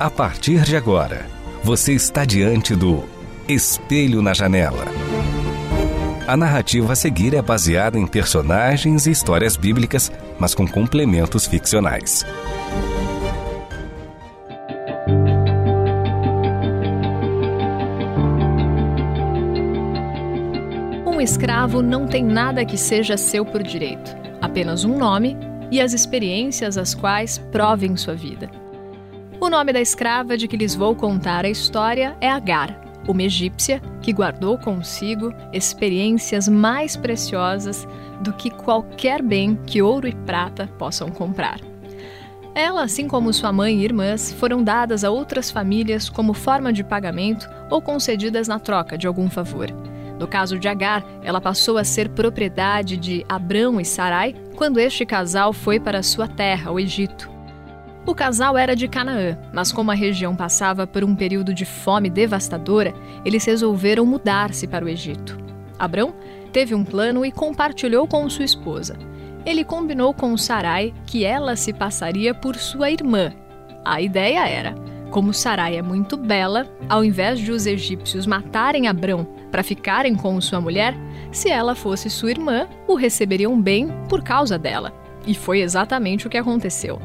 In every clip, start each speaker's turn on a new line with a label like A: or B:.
A: A partir de agora, você está diante do Espelho na Janela. A narrativa a seguir é baseada em personagens e histórias bíblicas, mas com complementos ficcionais.
B: Um escravo não tem nada que seja seu por direito, apenas um nome e as experiências as quais provem sua vida. O nome da escrava de que lhes vou contar a história é Agar, uma egípcia que guardou consigo experiências mais preciosas do que qualquer bem que ouro e prata possam comprar. Ela, assim como sua mãe e irmãs, foram dadas a outras famílias como forma de pagamento ou concedidas na troca de algum favor. No caso de Agar, ela passou a ser propriedade de Abrão e Sarai quando este casal foi para sua terra, o Egito. O casal era de Canaã, mas como a região passava por um período de fome devastadora, eles resolveram mudar-se para o Egito. Abrão teve um plano e compartilhou com sua esposa. Ele combinou com Sarai que ela se passaria por sua irmã. A ideia era: como Sarai é muito bela, ao invés de os egípcios matarem Abrão para ficarem com sua mulher, se ela fosse sua irmã, o receberiam bem por causa dela. E foi exatamente o que aconteceu.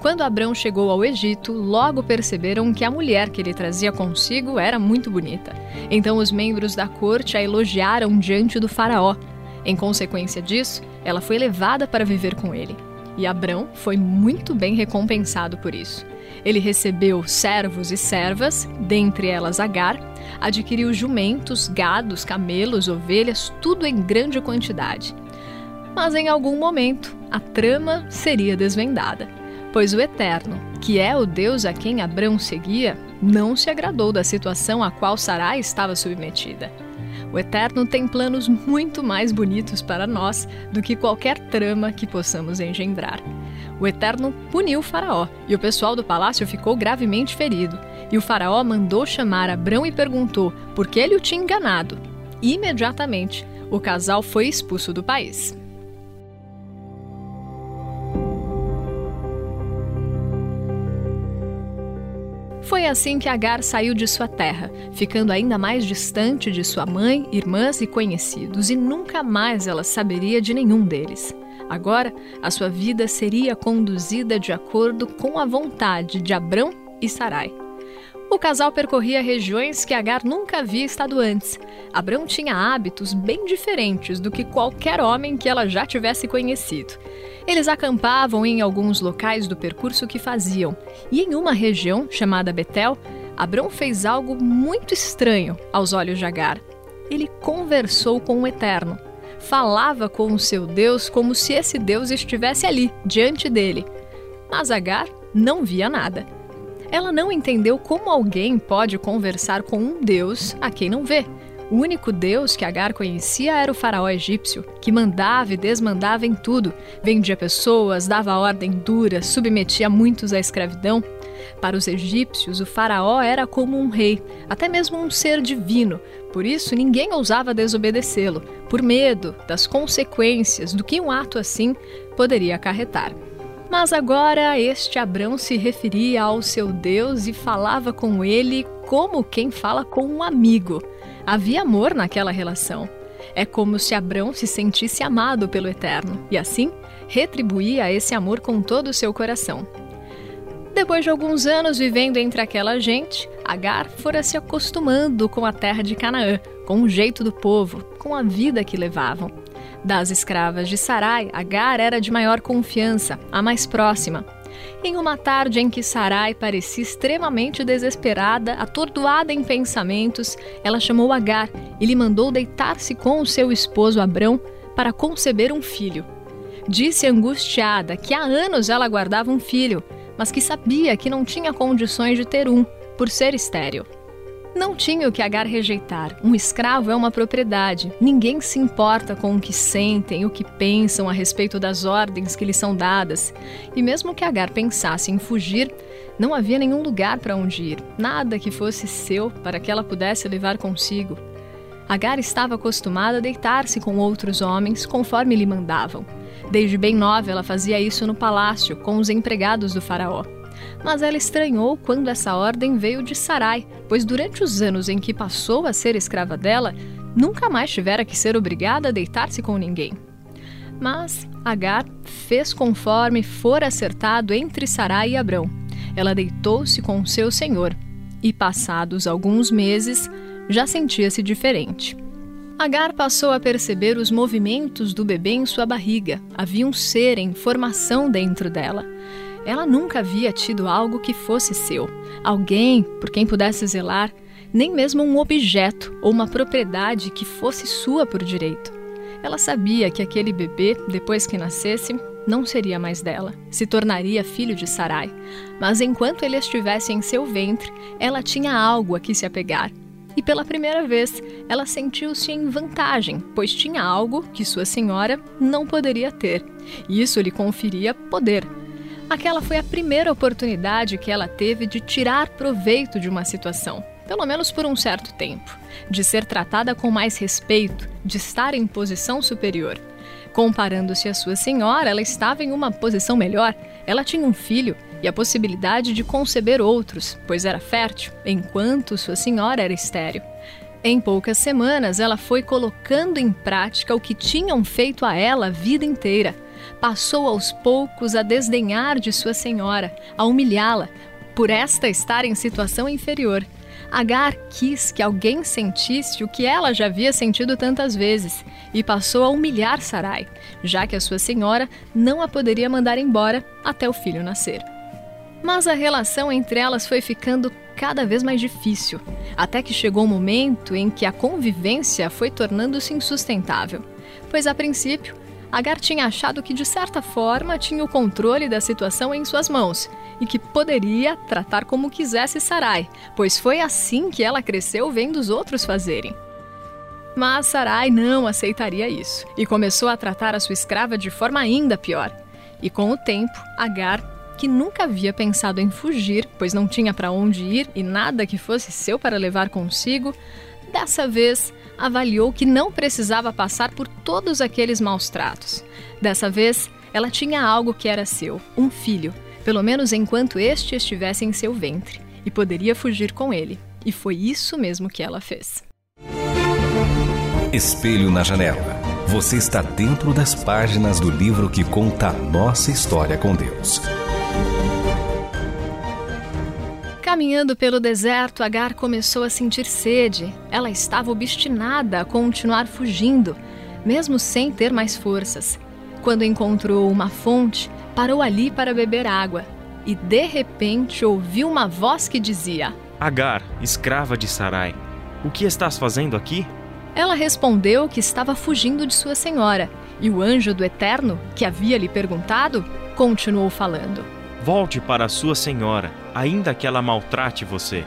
B: Quando Abrão chegou ao Egito, logo perceberam que a mulher que ele trazia consigo era muito bonita. Então os membros da corte a elogiaram diante do faraó. Em consequência disso, ela foi levada para viver com ele. E Abrão foi muito bem recompensado por isso. Ele recebeu servos e servas, dentre elas Agar, adquiriu jumentos, gados, camelos, ovelhas, tudo em grande quantidade. Mas em algum momento, a trama seria desvendada pois o Eterno, que é o Deus a quem Abrão seguia, não se agradou da situação a qual Sarai estava submetida. O Eterno tem planos muito mais bonitos para nós do que qualquer trama que possamos engendrar. O Eterno puniu o Faraó e o pessoal do palácio ficou gravemente ferido. E o Faraó mandou chamar Abrão e perguntou por que ele o tinha enganado. Imediatamente, o casal foi expulso do país. Foi assim que Agar saiu de sua terra, ficando ainda mais distante de sua mãe, irmãs e conhecidos, e nunca mais ela saberia de nenhum deles. Agora, a sua vida seria conduzida de acordo com a vontade de Abrão e Sarai. O casal percorria regiões que Agar nunca havia estado antes. Abrão tinha hábitos bem diferentes do que qualquer homem que ela já tivesse conhecido. Eles acampavam em alguns locais do percurso que faziam, e em uma região chamada Betel, Abrão fez algo muito estranho aos olhos de Agar. Ele conversou com o Eterno. Falava com o seu Deus como se esse Deus estivesse ali, diante dele. Mas Agar não via nada. Ela não entendeu como alguém pode conversar com um Deus a quem não vê. O único Deus que Agar conhecia era o faraó egípcio, que mandava e desmandava em tudo, vendia pessoas, dava ordem dura, submetia muitos à escravidão. Para os egípcios, o faraó era como um rei, até mesmo um ser divino, por isso ninguém ousava desobedecê-lo, por medo das consequências do que um ato assim poderia acarretar. Mas agora este Abrão se referia ao seu Deus e falava com ele como quem fala com um amigo. Havia amor naquela relação. É como se Abrão se sentisse amado pelo Eterno e assim retribuía esse amor com todo o seu coração. Depois de alguns anos vivendo entre aquela gente, Agar fora se acostumando com a terra de Canaã, com o jeito do povo, com a vida que levavam. Das escravas de Sarai, Agar era de maior confiança, a mais próxima. Em uma tarde em que Sarai parecia extremamente desesperada, atordoada em pensamentos, ela chamou Agar e lhe mandou deitar-se com o seu esposo Abrão para conceber um filho. Disse angustiada que há anos ela guardava um filho, mas que sabia que não tinha condições de ter um, por ser estéril. Não tinha o que Agar rejeitar. Um escravo é uma propriedade. Ninguém se importa com o que sentem, o que pensam a respeito das ordens que lhes são dadas. E mesmo que Agar pensasse em fugir, não havia nenhum lugar para onde ir, nada que fosse seu para que ela pudesse levar consigo. Agar estava acostumada a deitar-se com outros homens conforme lhe mandavam. Desde bem nova, ela fazia isso no palácio, com os empregados do faraó. Mas ela estranhou quando essa ordem veio de Sarai, pois durante os anos em que passou a ser escrava dela, nunca mais tivera que ser obrigada a deitar-se com ninguém. Mas Agar fez conforme fora acertado entre Sarai e Abrão. Ela deitou-se com seu senhor e, passados alguns meses, já sentia-se diferente. Agar passou a perceber os movimentos do bebê em sua barriga. Havia um ser em formação dentro dela. Ela nunca havia tido algo que fosse seu, alguém por quem pudesse zelar, nem mesmo um objeto ou uma propriedade que fosse sua por direito. Ela sabia que aquele bebê, depois que nascesse, não seria mais dela, se tornaria filho de Sarai. Mas enquanto ele estivesse em seu ventre, ela tinha algo a que se apegar. E pela primeira vez, ela sentiu-se em vantagem, pois tinha algo que sua senhora não poderia ter. Isso lhe conferia poder, Aquela foi a primeira oportunidade que ela teve de tirar proveito de uma situação, pelo menos por um certo tempo, de ser tratada com mais respeito, de estar em posição superior. Comparando-se à sua senhora, ela estava em uma posição melhor. Ela tinha um filho e a possibilidade de conceber outros, pois era fértil, enquanto sua senhora era estéril. Em poucas semanas, ela foi colocando em prática o que tinham feito a ela a vida inteira passou aos poucos a desdenhar de sua senhora, a humilhá-la, por esta estar em situação inferior. Agar quis que alguém sentisse o que ela já havia sentido tantas vezes e passou a humilhar Sarai, já que a sua senhora não a poderia mandar embora até o filho nascer. Mas a relação entre elas foi ficando cada vez mais difícil, até que chegou o um momento em que a convivência foi tornando-se insustentável, pois a princípio Agar tinha achado que, de certa forma, tinha o controle da situação em suas mãos e que poderia tratar como quisesse Sarai, pois foi assim que ela cresceu vendo os outros fazerem. Mas Sarai não aceitaria isso e começou a tratar a sua escrava de forma ainda pior. E com o tempo, Agar, que nunca havia pensado em fugir, pois não tinha para onde ir e nada que fosse seu para levar consigo, dessa vez avaliou que não precisava passar por todos aqueles maus tratos. Dessa vez, ela tinha algo que era seu, um filho, pelo menos enquanto este estivesse em seu ventre, e poderia fugir com ele. E foi isso mesmo que ela fez.
A: Espelho na janela. Você está dentro das páginas do livro que conta a nossa história com Deus.
B: Caminhando pelo deserto, Agar começou a sentir sede. Ela estava obstinada a continuar fugindo, mesmo sem ter mais forças. Quando encontrou uma fonte, parou ali para beber água e de repente ouviu uma voz que dizia:
C: Agar, escrava de Sarai, o que estás fazendo aqui?
B: Ela respondeu que estava fugindo de sua senhora, e o anjo do Eterno, que havia lhe perguntado, continuou falando.
C: Volte para a sua senhora, ainda que ela maltrate você.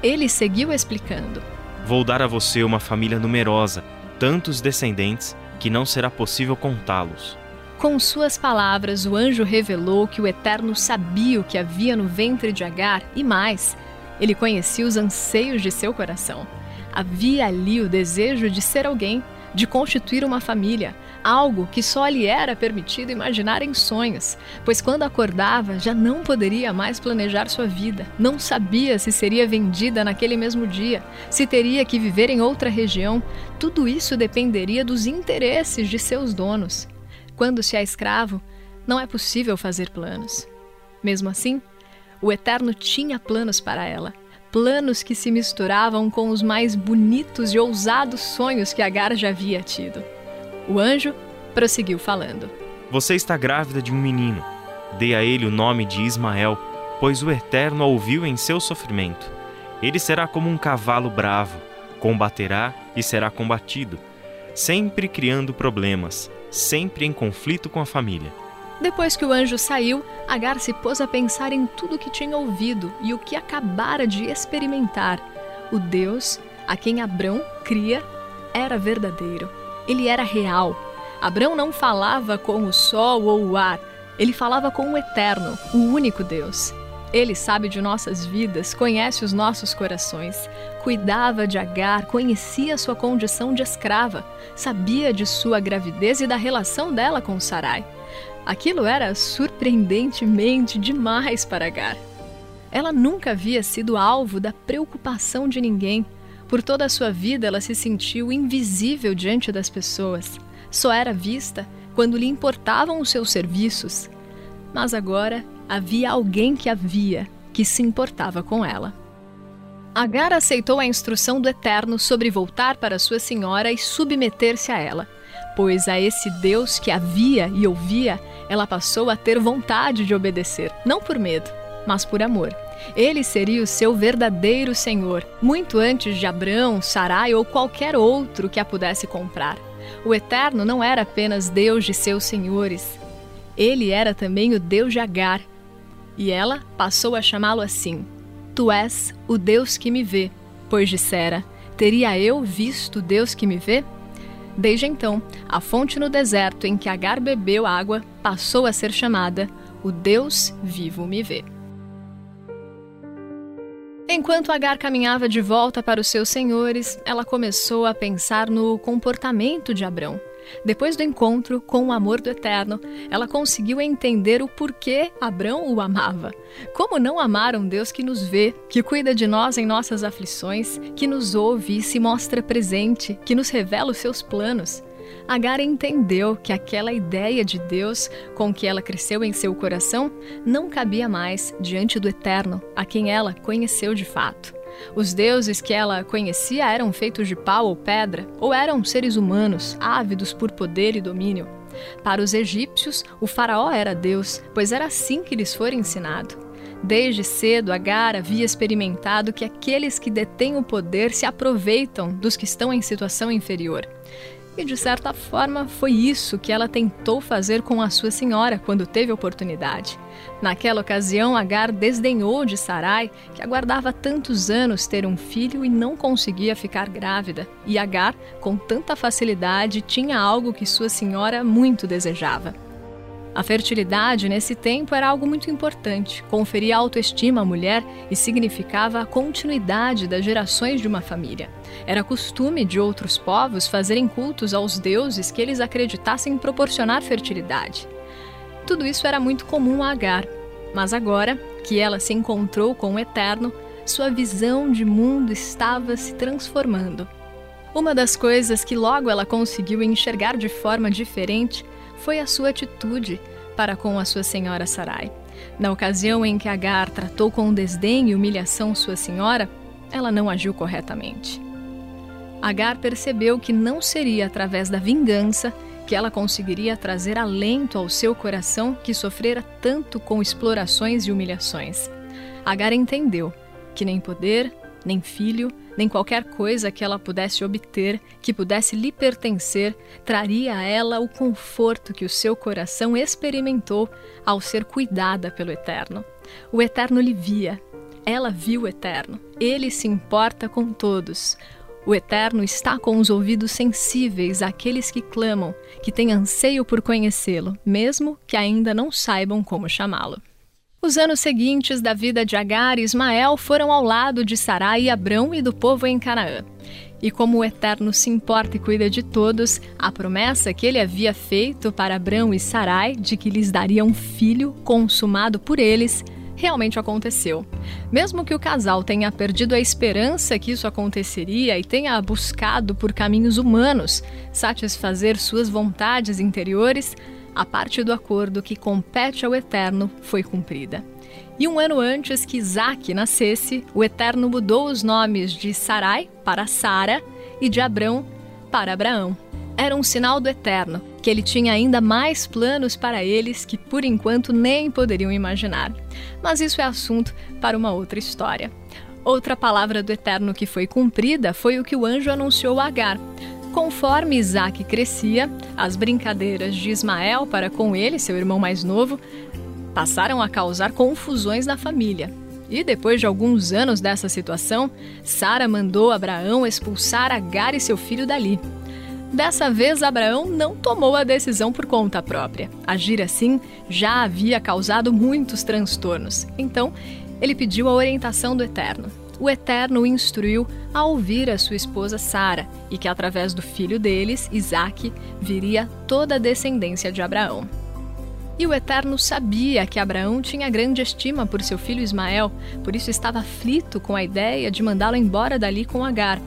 B: Ele seguiu explicando:
C: Vou dar a você uma família numerosa, tantos descendentes que não será possível contá-los.
B: Com suas palavras, o anjo revelou que o Eterno sabia o que havia no ventre de Agar e mais, ele conhecia os anseios de seu coração. Havia ali o desejo de ser alguém, de constituir uma família, algo que só lhe era permitido imaginar em sonhos, pois quando acordava já não poderia mais planejar sua vida, não sabia se seria vendida naquele mesmo dia, se teria que viver em outra região, tudo isso dependeria dos interesses de seus donos. Quando se é escravo, não é possível fazer planos. Mesmo assim, o Eterno tinha planos para ela planos que se misturavam com os mais bonitos e ousados sonhos que Agar já havia tido. O anjo prosseguiu falando:
C: Você está grávida de um menino. Dê a ele o nome de Ismael, pois o Eterno a ouviu em seu sofrimento. Ele será como um cavalo bravo, combaterá e será combatido, sempre criando problemas, sempre em conflito com a família.
B: Depois que o anjo saiu, Agar se pôs a pensar em tudo o que tinha ouvido e o que acabara de experimentar. O Deus a quem Abrão cria era verdadeiro. Ele era real. Abrão não falava com o sol ou o ar, ele falava com o Eterno, o único Deus. Ele sabe de nossas vidas, conhece os nossos corações, cuidava de Agar, conhecia sua condição de escrava, sabia de sua gravidez e da relação dela com Sarai. Aquilo era surpreendentemente demais para Agar. Ela nunca havia sido alvo da preocupação de ninguém. Por toda a sua vida, ela se sentiu invisível diante das pessoas. Só era vista quando lhe importavam os seus serviços. Mas agora havia alguém que havia, que se importava com ela. Agar aceitou a instrução do Eterno sobre voltar para sua senhora e submeter-se a ela, pois a esse Deus que havia e ouvia, ela passou a ter vontade de obedecer, não por medo, mas por amor. Ele seria o seu verdadeiro Senhor, muito antes de Abrão, Sarai ou qualquer outro que a pudesse comprar. O Eterno não era apenas Deus de seus senhores, ele era também o Deus de Agar, e ela passou a chamá-lo assim: Tu és o Deus que me vê, pois dissera: Teria eu visto Deus que me vê? Desde então, a fonte no deserto em que Agar bebeu água passou a ser chamada: O Deus vivo me vê. Enquanto Agar caminhava de volta para os seus senhores, ela começou a pensar no comportamento de Abrão. Depois do encontro com o amor do Eterno, ela conseguiu entender o porquê Abrão o amava. Como não amar um Deus que nos vê, que cuida de nós em nossas aflições, que nos ouve e se mostra presente, que nos revela os seus planos? Agar entendeu que aquela ideia de Deus com que ela cresceu em seu coração não cabia mais diante do Eterno, a quem ela conheceu de fato. Os deuses que ela conhecia eram feitos de pau ou pedra, ou eram seres humanos, ávidos por poder e domínio. Para os egípcios, o faraó era Deus, pois era assim que lhes foi ensinado. Desde cedo, Agar havia experimentado que aqueles que detêm o poder se aproveitam dos que estão em situação inferior. E de certa forma foi isso que ela tentou fazer com a sua senhora quando teve oportunidade. Naquela ocasião, Agar desdenhou de Sarai, que aguardava tantos anos ter um filho e não conseguia ficar grávida. E Agar, com tanta facilidade, tinha algo que sua senhora muito desejava. A fertilidade nesse tempo era algo muito importante, conferia autoestima à mulher e significava a continuidade das gerações de uma família. Era costume de outros povos fazerem cultos aos deuses que eles acreditassem proporcionar fertilidade. Tudo isso era muito comum a Agar, mas agora que ela se encontrou com o Eterno, sua visão de mundo estava se transformando. Uma das coisas que logo ela conseguiu enxergar de forma diferente foi a sua atitude para com a sua senhora Sarai. Na ocasião em que Agar tratou com desdém e humilhação sua senhora, ela não agiu corretamente. Agar percebeu que não seria através da vingança que ela conseguiria trazer alento ao seu coração que sofrera tanto com explorações e humilhações. Agar entendeu que nem poder, nem filho, nem qualquer coisa que ela pudesse obter, que pudesse lhe pertencer, traria a ela o conforto que o seu coração experimentou ao ser cuidada pelo Eterno. O Eterno lhe via, ela viu o Eterno. Ele se importa com todos. O Eterno está com os ouvidos sensíveis àqueles que clamam, que têm anseio por conhecê-lo, mesmo que ainda não saibam como chamá-lo. Os anos seguintes da vida de Agar e Ismael foram ao lado de Sarai e Abrão e do povo em Canaã. E como o Eterno se importa e cuida de todos, a promessa que ele havia feito para Abrão e Sarai de que lhes daria um filho consumado por eles realmente aconteceu. Mesmo que o casal tenha perdido a esperança que isso aconteceria e tenha buscado por caminhos humanos satisfazer suas vontades interiores, a parte do acordo que compete ao Eterno foi cumprida. E um ano antes que Isaac nascesse, o Eterno mudou os nomes de Sarai para Sara e de Abrão para Abraão. Era um sinal do Eterno, que ele tinha ainda mais planos para eles que por enquanto nem poderiam imaginar. Mas isso é assunto para uma outra história. Outra palavra do Eterno que foi cumprida foi o que o anjo anunciou a Agar. Conforme Isaac crescia, as brincadeiras de Ismael para com ele, seu irmão mais novo, passaram a causar confusões na família. E depois de alguns anos dessa situação, Sara mandou Abraão expulsar Agar e seu filho dali. Dessa vez, Abraão não tomou a decisão por conta própria. Agir assim já havia causado muitos transtornos. Então, ele pediu a orientação do Eterno. O Eterno o instruiu a ouvir a sua esposa Sara e que através do filho deles, Isaque, viria toda a descendência de Abraão. E o Eterno sabia que Abraão tinha grande estima por seu filho Ismael, por isso estava aflito com a ideia de mandá-lo embora dali com Agar.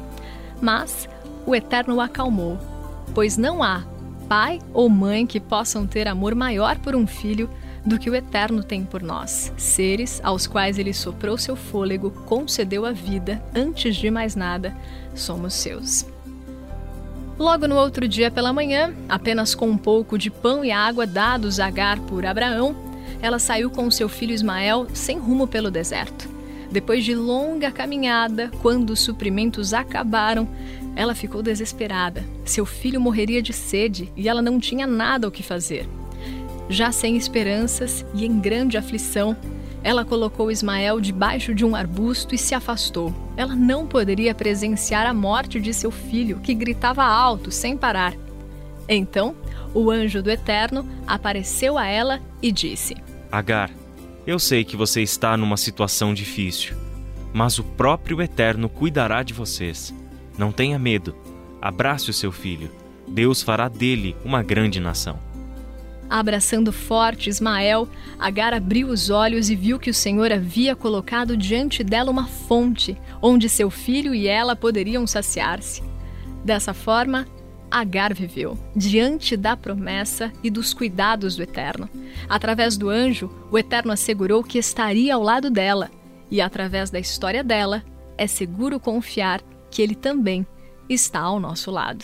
B: Mas o Eterno o acalmou, pois não há pai ou mãe que possam ter amor maior por um filho do que o Eterno tem por nós, seres aos quais ele soprou seu fôlego, concedeu a vida, antes de mais nada, somos seus. Logo no outro dia pela manhã, apenas com um pouco de pão e água dados a Agar por Abraão, ela saiu com seu filho Ismael sem rumo pelo deserto. Depois de longa caminhada, quando os suprimentos acabaram, ela ficou desesperada. Seu filho morreria de sede e ela não tinha nada o que fazer. Já sem esperanças e em grande aflição, ela colocou Ismael debaixo de um arbusto e se afastou. Ela não poderia presenciar a morte de seu filho, que gritava alto, sem parar. Então, o anjo do Eterno apareceu a ela e disse:
C: Agar, eu sei que você está numa situação difícil, mas o próprio Eterno cuidará de vocês. Não tenha medo. Abrace o seu filho. Deus fará dele uma grande nação.
B: Abraçando forte Ismael, Agar abriu os olhos e viu que o Senhor havia colocado diante dela uma fonte, onde seu filho e ela poderiam saciar-se. Dessa forma, Agar viveu, diante da promessa e dos cuidados do Eterno. Através do anjo, o Eterno assegurou que estaria ao lado dela, e através da história dela, é seguro confiar que ele também está ao nosso lado.